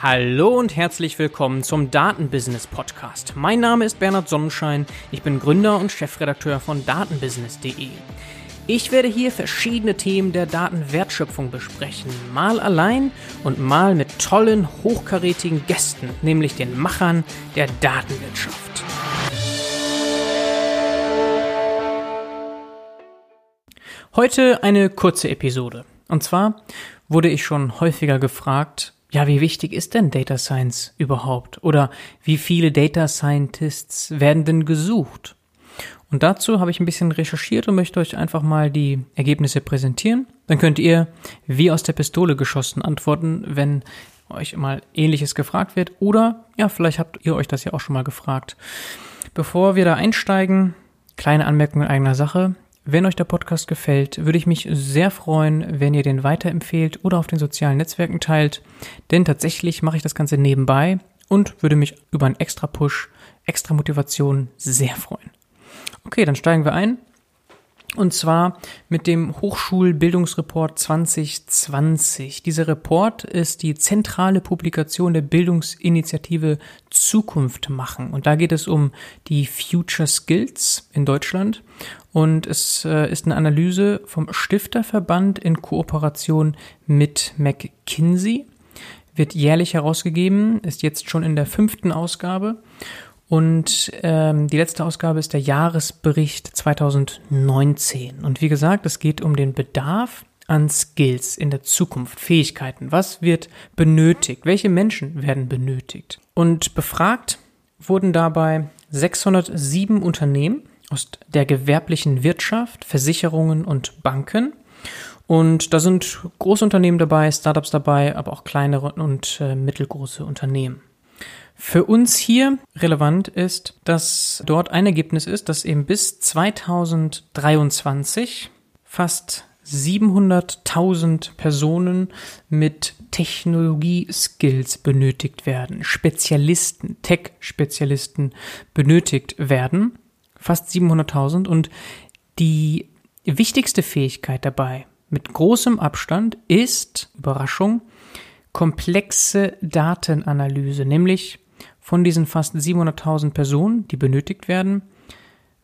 Hallo und herzlich willkommen zum Datenbusiness Podcast. Mein Name ist Bernhard Sonnenschein, ich bin Gründer und Chefredakteur von datenbusiness.de. Ich werde hier verschiedene Themen der Datenwertschöpfung besprechen, mal allein und mal mit tollen, hochkarätigen Gästen, nämlich den Machern der Datenwirtschaft. Heute eine kurze Episode. Und zwar wurde ich schon häufiger gefragt, ja, wie wichtig ist denn Data Science überhaupt? Oder wie viele Data Scientists werden denn gesucht? Und dazu habe ich ein bisschen recherchiert und möchte euch einfach mal die Ergebnisse präsentieren. Dann könnt ihr wie aus der Pistole geschossen antworten, wenn euch mal ähnliches gefragt wird. Oder ja, vielleicht habt ihr euch das ja auch schon mal gefragt. Bevor wir da einsteigen, kleine Anmerkung in eigener Sache. Wenn euch der Podcast gefällt, würde ich mich sehr freuen, wenn ihr den weiterempfehlt oder auf den sozialen Netzwerken teilt, denn tatsächlich mache ich das Ganze nebenbei und würde mich über einen extra Push, extra Motivation sehr freuen. Okay, dann steigen wir ein. Und zwar mit dem Hochschulbildungsreport 2020. Dieser Report ist die zentrale Publikation der Bildungsinitiative Zukunft machen. Und da geht es um die Future Skills in Deutschland. Und es äh, ist eine Analyse vom Stifterverband in Kooperation mit McKinsey. Wird jährlich herausgegeben, ist jetzt schon in der fünften Ausgabe. Und ähm, die letzte Ausgabe ist der Jahresbericht 2019. Und wie gesagt, es geht um den Bedarf an Skills in der Zukunft, Fähigkeiten. Was wird benötigt? Welche Menschen werden benötigt? Und befragt wurden dabei 607 Unternehmen aus der gewerblichen Wirtschaft, Versicherungen und Banken. Und da sind Großunternehmen dabei, Startups dabei, aber auch kleinere und äh, mittelgroße Unternehmen. Für uns hier relevant ist, dass dort ein Ergebnis ist, dass eben bis 2023 fast 700.000 Personen mit Technologie-Skills benötigt werden, Spezialisten, Tech-Spezialisten benötigt werden, fast 700.000 und die wichtigste Fähigkeit dabei mit großem Abstand ist, Überraschung, komplexe Datenanalyse, nämlich von diesen fast 700.000 Personen, die benötigt werden,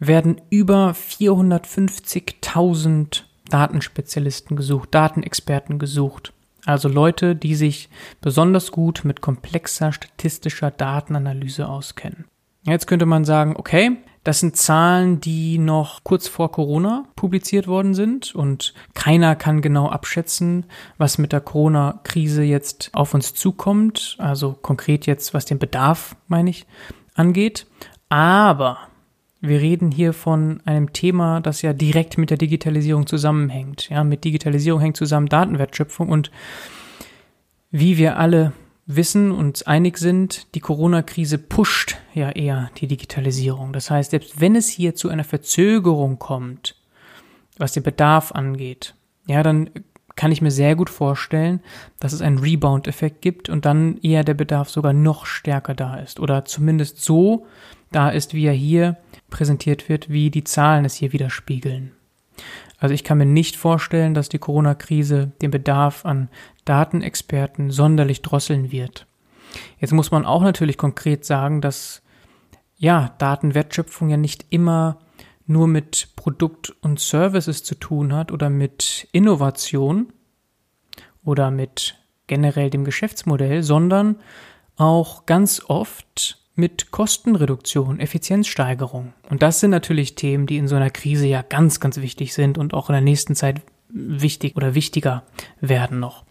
werden über 450.000 Datenspezialisten gesucht, Datenexperten gesucht. Also Leute, die sich besonders gut mit komplexer statistischer Datenanalyse auskennen. Jetzt könnte man sagen, okay, das sind Zahlen, die noch kurz vor Corona publiziert worden sind und keiner kann genau abschätzen, was mit der Corona-Krise jetzt auf uns zukommt. Also konkret jetzt, was den Bedarf, meine ich, angeht. Aber wir reden hier von einem Thema, das ja direkt mit der Digitalisierung zusammenhängt. Ja, mit Digitalisierung hängt zusammen Datenwertschöpfung und wie wir alle wissen und einig sind, die Corona-Krise pusht ja eher die Digitalisierung. Das heißt, selbst wenn es hier zu einer Verzögerung kommt, was den Bedarf angeht, ja, dann kann ich mir sehr gut vorstellen, dass es einen Rebound-Effekt gibt und dann eher der Bedarf sogar noch stärker da ist oder zumindest so da ist, wie er hier präsentiert wird, wie die Zahlen es hier widerspiegeln. Also ich kann mir nicht vorstellen, dass die Corona-Krise den Bedarf an Datenexperten sonderlich drosseln wird. Jetzt muss man auch natürlich konkret sagen, dass ja, Datenwertschöpfung ja nicht immer nur mit Produkt und Services zu tun hat oder mit Innovation oder mit generell dem Geschäftsmodell, sondern auch ganz oft mit Kostenreduktion, Effizienzsteigerung. Und das sind natürlich Themen, die in so einer Krise ja ganz, ganz wichtig sind und auch in der nächsten Zeit wichtig oder wichtiger werden noch.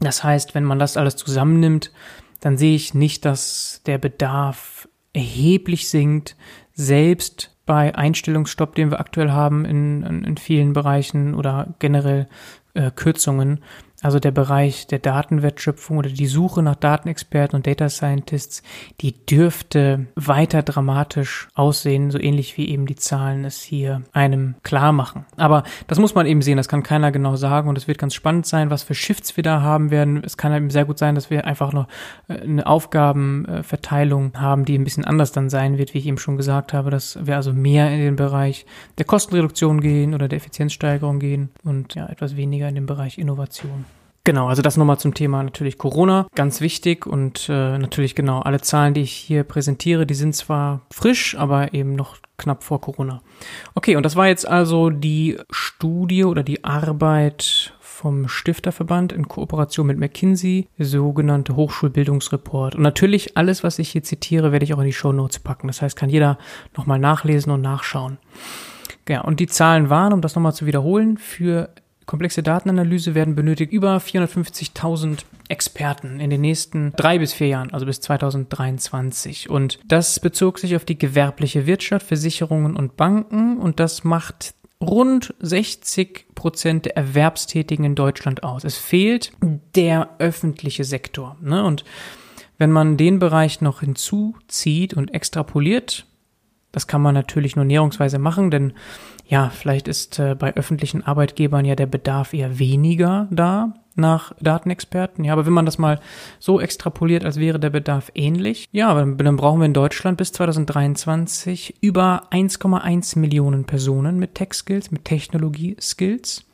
Das heißt, wenn man das alles zusammennimmt, dann sehe ich nicht, dass der Bedarf erheblich sinkt, selbst bei Einstellungsstopp, den wir aktuell haben in, in, vielen Bereichen oder generell äh, Kürzungen. Also der Bereich der Datenwertschöpfung oder die Suche nach Datenexperten und Data Scientists, die dürfte weiter dramatisch aussehen, so ähnlich wie eben die Zahlen es hier einem klar machen. Aber das muss man eben sehen, das kann keiner genau sagen und es wird ganz spannend sein, was für Shifts wir da haben werden. Es kann eben sehr gut sein, dass wir einfach noch äh, eine Aufgabenverteilung haben, die ein bisschen anders dann sein wird, wie ich eben schon gesagt habe, dass wir also mehr in den Bereich der Kostenreduktion gehen oder der Effizienzsteigerung gehen und ja etwas weniger in den Bereich Innovation. Genau, also das nochmal zum Thema natürlich Corona, ganz wichtig und äh, natürlich genau alle Zahlen, die ich hier präsentiere, die sind zwar frisch, aber eben noch knapp vor Corona. Okay, und das war jetzt also die Studie oder die Arbeit vom Stifterverband in Kooperation mit McKinsey, sogenannte Hochschulbildungsreport. Und natürlich alles, was ich hier zitiere, werde ich auch in die Show Notes packen. Das heißt, kann jeder nochmal nachlesen und nachschauen. Ja, und die Zahlen waren, um das nochmal zu wiederholen, für komplexe Datenanalyse werden benötigt über 450.000 Experten in den nächsten drei bis vier Jahren, also bis 2023. Und das bezog sich auf die gewerbliche Wirtschaft, Versicherungen und Banken und das macht rund 60 Prozent der Erwerbstätigen in Deutschland aus. Es fehlt der öffentliche Sektor. Ne? Und wenn man den Bereich noch hinzuzieht und extrapoliert, das kann man natürlich nur näherungsweise machen, denn ja, vielleicht ist äh, bei öffentlichen Arbeitgebern ja der Bedarf eher weniger da nach Datenexperten. Ja, aber wenn man das mal so extrapoliert, als wäre der Bedarf ähnlich, ja, dann, dann brauchen wir in Deutschland bis 2023 über 1,1 Millionen Personen mit Tech-Skills, mit Technologie-Skills.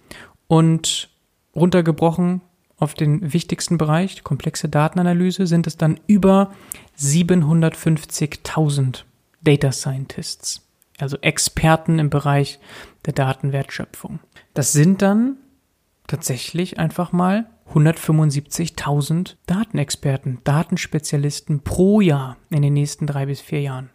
Und runtergebrochen auf den wichtigsten Bereich, die komplexe Datenanalyse, sind es dann über 750.000 Data Scientists, also Experten im Bereich der Datenwertschöpfung. Das sind dann tatsächlich einfach mal 175.000 Datenexperten, Datenspezialisten pro Jahr in den nächsten drei bis vier Jahren.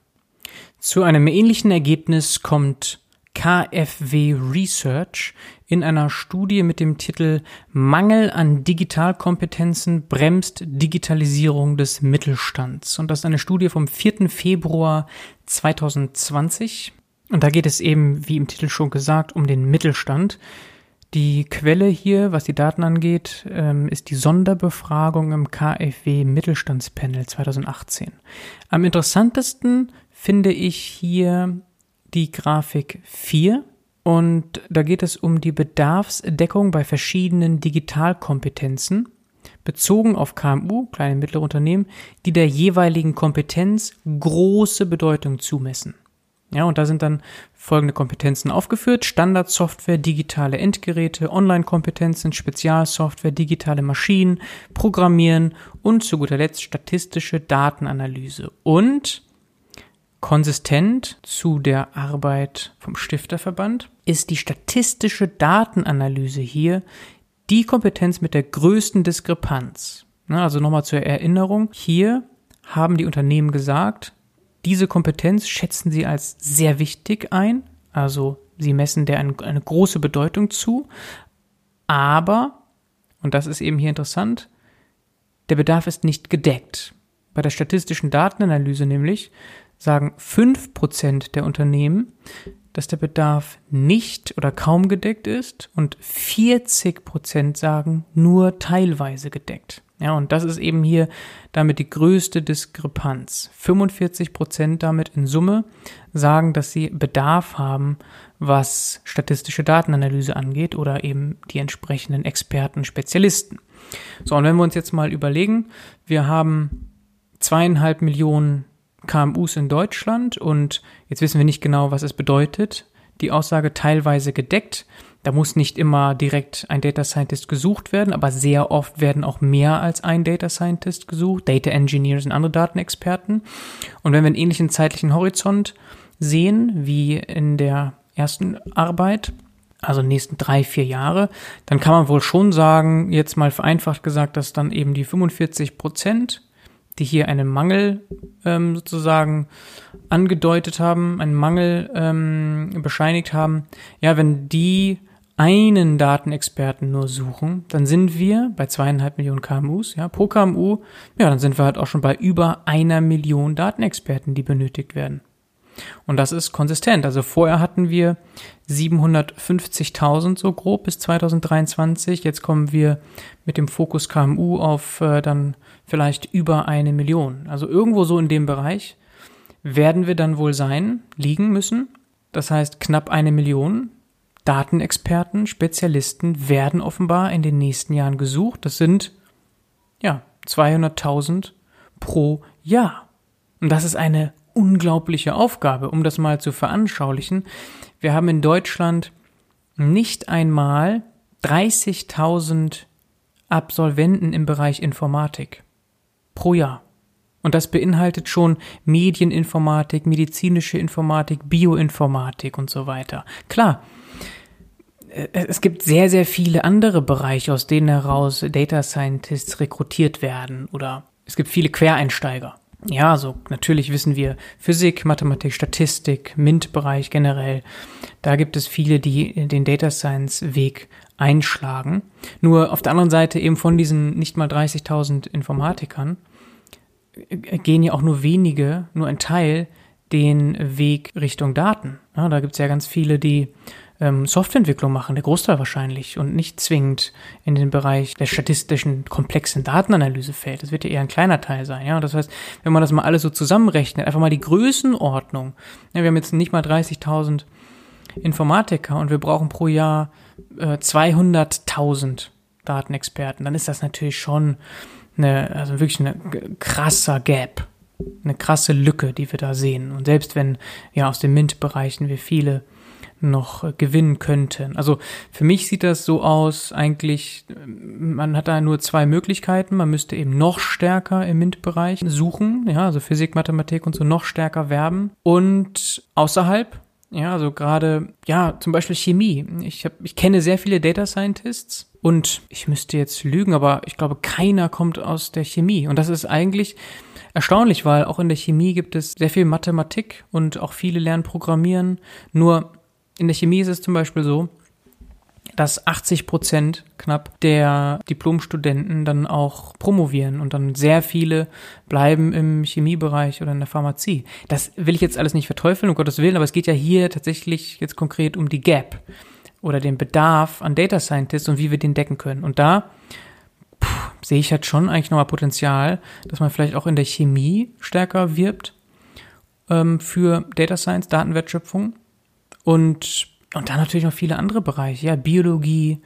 Zu einem ähnlichen Ergebnis kommt KfW Research in einer Studie mit dem Titel Mangel an Digitalkompetenzen bremst Digitalisierung des Mittelstands. Und das ist eine Studie vom 4. Februar 2020. Und da geht es eben, wie im Titel schon gesagt, um den Mittelstand. Die Quelle hier, was die Daten angeht, ähm, ist die Sonderbefragung im KfW Mittelstandspanel 2018. Am interessantesten finde ich hier die Grafik 4 und da geht es um die Bedarfsdeckung bei verschiedenen Digitalkompetenzen bezogen auf KMU, kleine und mittlere Unternehmen, die der jeweiligen Kompetenz große Bedeutung zumessen. Ja, und da sind dann folgende Kompetenzen aufgeführt. Standardsoftware, digitale Endgeräte, Online-Kompetenzen, Spezialsoftware, digitale Maschinen, Programmieren und zu guter Letzt statistische Datenanalyse. Und konsistent zu der Arbeit vom Stifterverband ist die statistische Datenanalyse hier die Kompetenz mit der größten Diskrepanz. Also nochmal zur Erinnerung. Hier haben die Unternehmen gesagt, diese Kompetenz schätzen sie als sehr wichtig ein, also sie messen der eine, eine große Bedeutung zu, aber, und das ist eben hier interessant, der Bedarf ist nicht gedeckt. Bei der statistischen Datenanalyse nämlich sagen 5% der Unternehmen, dass der Bedarf nicht oder kaum gedeckt ist und 40% sagen nur teilweise gedeckt. Ja, und das ist eben hier damit die größte Diskrepanz. 45 Prozent damit in Summe sagen, dass sie Bedarf haben, was statistische Datenanalyse angeht oder eben die entsprechenden Experten, Spezialisten. So, und wenn wir uns jetzt mal überlegen, wir haben zweieinhalb Millionen KMUs in Deutschland und jetzt wissen wir nicht genau, was es bedeutet. Die Aussage teilweise gedeckt da muss nicht immer direkt ein Data Scientist gesucht werden, aber sehr oft werden auch mehr als ein Data Scientist gesucht, Data Engineers und andere Datenexperten. Und wenn wir einen ähnlichen zeitlichen Horizont sehen wie in der ersten Arbeit, also nächsten drei, vier Jahre, dann kann man wohl schon sagen, jetzt mal vereinfacht gesagt, dass dann eben die 45 Prozent, die hier einen Mangel ähm, sozusagen angedeutet haben, einen Mangel ähm, bescheinigt haben, ja, wenn die einen Datenexperten nur suchen, dann sind wir bei zweieinhalb Millionen KMUs, ja, pro KMU, ja, dann sind wir halt auch schon bei über einer Million Datenexperten, die benötigt werden. Und das ist konsistent. Also vorher hatten wir 750.000 so grob bis 2023. Jetzt kommen wir mit dem Fokus KMU auf äh, dann vielleicht über eine Million. Also irgendwo so in dem Bereich werden wir dann wohl sein, liegen müssen. Das heißt knapp eine Million Datenexperten, Spezialisten werden offenbar in den nächsten Jahren gesucht. Das sind, ja, 200.000 pro Jahr. Und das ist eine unglaubliche Aufgabe, um das mal zu veranschaulichen. Wir haben in Deutschland nicht einmal 30.000 Absolventen im Bereich Informatik. Pro Jahr. Und das beinhaltet schon Medieninformatik, medizinische Informatik, Bioinformatik und so weiter. Klar, äh, es gibt sehr, sehr viele andere Bereiche, aus denen heraus Data Scientists rekrutiert werden oder es gibt viele Quereinsteiger. Ja, also natürlich wissen wir Physik, Mathematik, Statistik, MINT-Bereich generell. Da gibt es viele, die den Data Science-Weg einschlagen. Nur auf der anderen Seite eben von diesen nicht mal 30.000 Informatikern äh, gehen ja auch nur wenige, nur ein Teil den Weg Richtung Daten. Ja, da gibt es ja ganz viele, die ähm, Softwareentwicklung machen, der Großteil wahrscheinlich, und nicht zwingend in den Bereich der statistischen, komplexen Datenanalyse fällt. Das wird ja eher ein kleiner Teil sein. Ja, das heißt, wenn man das mal alles so zusammenrechnet, einfach mal die Größenordnung. Ja, wir haben jetzt nicht mal 30.000 Informatiker und wir brauchen pro Jahr äh, 200.000 Datenexperten. Dann ist das natürlich schon eine, also wirklich eine krasser Gap eine krasse Lücke, die wir da sehen. Und selbst wenn ja aus den MINT-Bereichen wir viele noch äh, gewinnen könnten. Also für mich sieht das so aus, eigentlich, man hat da nur zwei Möglichkeiten. Man müsste eben noch stärker im MINT-Bereich suchen, ja, also Physik, Mathematik und so noch stärker werben. Und außerhalb, ja, also gerade, ja, zum Beispiel Chemie. Ich, hab, ich kenne sehr viele Data Scientists und ich müsste jetzt lügen, aber ich glaube, keiner kommt aus der Chemie. Und das ist eigentlich erstaunlich, weil auch in der Chemie gibt es sehr viel Mathematik und auch viele lernen Programmieren. Nur in der Chemie ist es zum Beispiel so, dass 80 Prozent knapp der Diplomstudenten dann auch promovieren und dann sehr viele bleiben im Chemiebereich oder in der Pharmazie. Das will ich jetzt alles nicht verteufeln, um Gottes Willen, aber es geht ja hier tatsächlich jetzt konkret um die Gap oder den Bedarf an Data Scientists und wie wir den decken können. Und da puh, sehe ich halt schon eigentlich nochmal Potenzial, dass man vielleicht auch in der Chemie stärker wirbt ähm, für Data Science, Datenwertschöpfung und, und dann natürlich noch viele andere Bereiche, ja, Biologie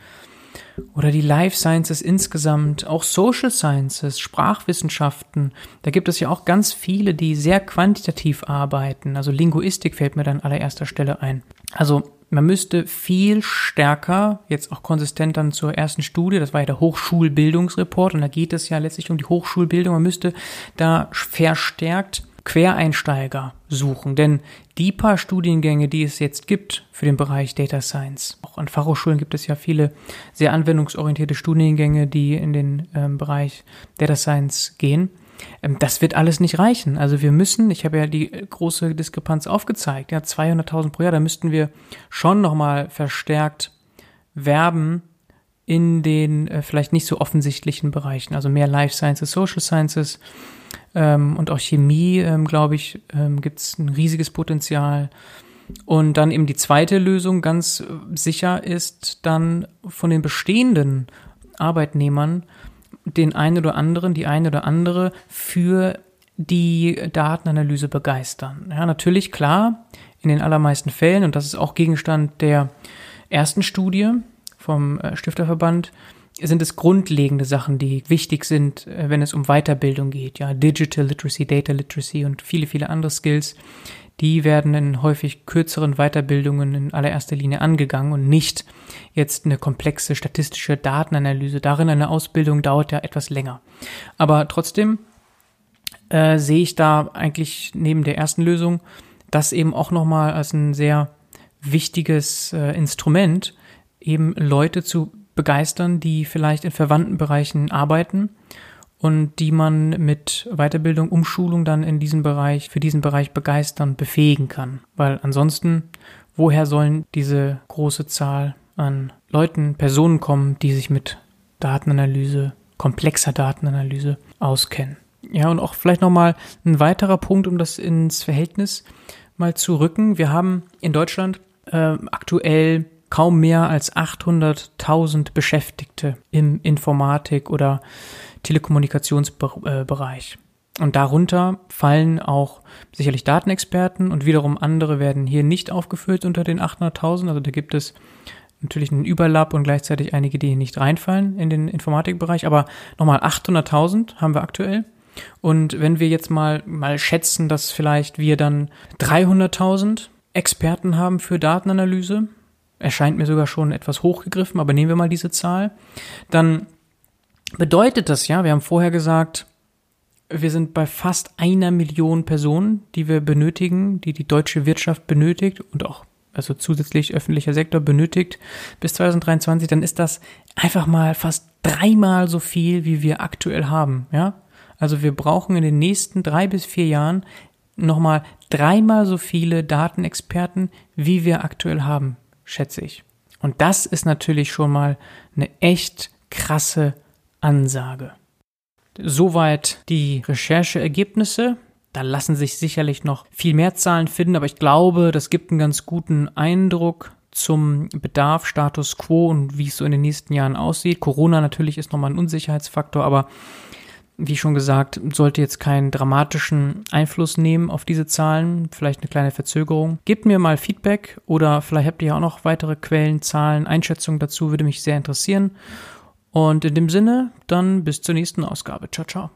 oder die Life Sciences insgesamt, auch Social Sciences, Sprachwissenschaften. Da gibt es ja auch ganz viele, die sehr quantitativ arbeiten. Also Linguistik fällt mir dann an allererster Stelle ein. Also man müsste viel stärker, jetzt auch konsistent dann zur ersten Studie, das war ja der Hochschulbildungsreport und da geht es ja letztlich um die Hochschulbildung, man müsste da verstärkt Quereinsteiger suchen. Denn die paar Studiengänge, die es jetzt gibt für den Bereich Data Science, auch an Fachhochschulen gibt es ja viele sehr anwendungsorientierte Studiengänge, die in den ähm, Bereich Data Science gehen. Ähm, das wird alles nicht reichen. Also wir müssen, ich habe ja die große Diskrepanz aufgezeigt, ja 200.000 pro Jahr, da müssten wir schon nochmal verstärkt werben in den äh, vielleicht nicht so offensichtlichen Bereichen, also mehr Life Sciences, Social Sciences, ähm, und auch Chemie, ähm, glaube ich, ähm, gibt es ein riesiges Potenzial. Und dann eben die zweite Lösung ganz äh, sicher ist dann von den bestehenden Arbeitnehmern den einen oder anderen, die eine oder andere für die Datenanalyse begeistern. Ja, natürlich, klar, in den allermeisten Fällen, und das ist auch Gegenstand der ersten Studie vom äh, Stifterverband, sind es grundlegende Sachen, die wichtig sind, äh, wenn es um Weiterbildung geht. Ja, Digital Literacy, Data Literacy und viele, viele andere Skills. Die werden in häufig kürzeren Weiterbildungen in allererster Linie angegangen und nicht jetzt eine komplexe statistische Datenanalyse. Darin eine Ausbildung dauert ja etwas länger. Aber trotzdem äh, sehe ich da eigentlich neben der ersten Lösung das eben auch nochmal als ein sehr wichtiges äh, Instrument, eben Leute zu begeistern, die vielleicht in verwandten Bereichen arbeiten und die man mit Weiterbildung, Umschulung dann in diesem Bereich, für diesen Bereich begeistern, befähigen kann. Weil ansonsten, woher sollen diese große Zahl an Leuten, Personen kommen, die sich mit Datenanalyse, komplexer Datenanalyse auskennen? Ja, und auch vielleicht nochmal ein weiterer Punkt, um das ins Verhältnis mal zu rücken. Wir haben in Deutschland äh, aktuell kaum mehr als 800.000 Beschäftigte im Informatik- oder Telekommunikationsbereich. Und darunter fallen auch sicherlich Datenexperten und wiederum andere werden hier nicht aufgeführt unter den 800.000. Also da gibt es natürlich einen Überlapp und gleichzeitig einige, die nicht reinfallen in den Informatikbereich. Aber nochmal 800.000 haben wir aktuell. Und wenn wir jetzt mal, mal schätzen, dass vielleicht wir dann 300.000 Experten haben für Datenanalyse, erscheint mir sogar schon etwas hochgegriffen, aber nehmen wir mal diese Zahl, dann bedeutet das ja, wir haben vorher gesagt, wir sind bei fast einer Million Personen, die wir benötigen, die die deutsche Wirtschaft benötigt und auch also zusätzlich öffentlicher Sektor benötigt bis 2023, dann ist das einfach mal fast dreimal so viel, wie wir aktuell haben, ja? Also wir brauchen in den nächsten drei bis vier Jahren nochmal dreimal so viele Datenexperten, wie wir aktuell haben, schätze ich. Und das ist natürlich schon mal eine echt krasse Ansage. Soweit die Rechercheergebnisse. Da lassen sich sicherlich noch viel mehr Zahlen finden, aber ich glaube, das gibt einen ganz guten Eindruck zum Bedarf, Status quo und wie es so in den nächsten Jahren aussieht. Corona natürlich ist nochmal ein Unsicherheitsfaktor, aber wie schon gesagt, sollte jetzt keinen dramatischen Einfluss nehmen auf diese Zahlen, vielleicht eine kleine Verzögerung. Gebt mir mal Feedback oder vielleicht habt ihr ja auch noch weitere Quellen, Zahlen, Einschätzungen dazu, würde mich sehr interessieren. Und in dem Sinne, dann bis zur nächsten Ausgabe. Ciao, ciao.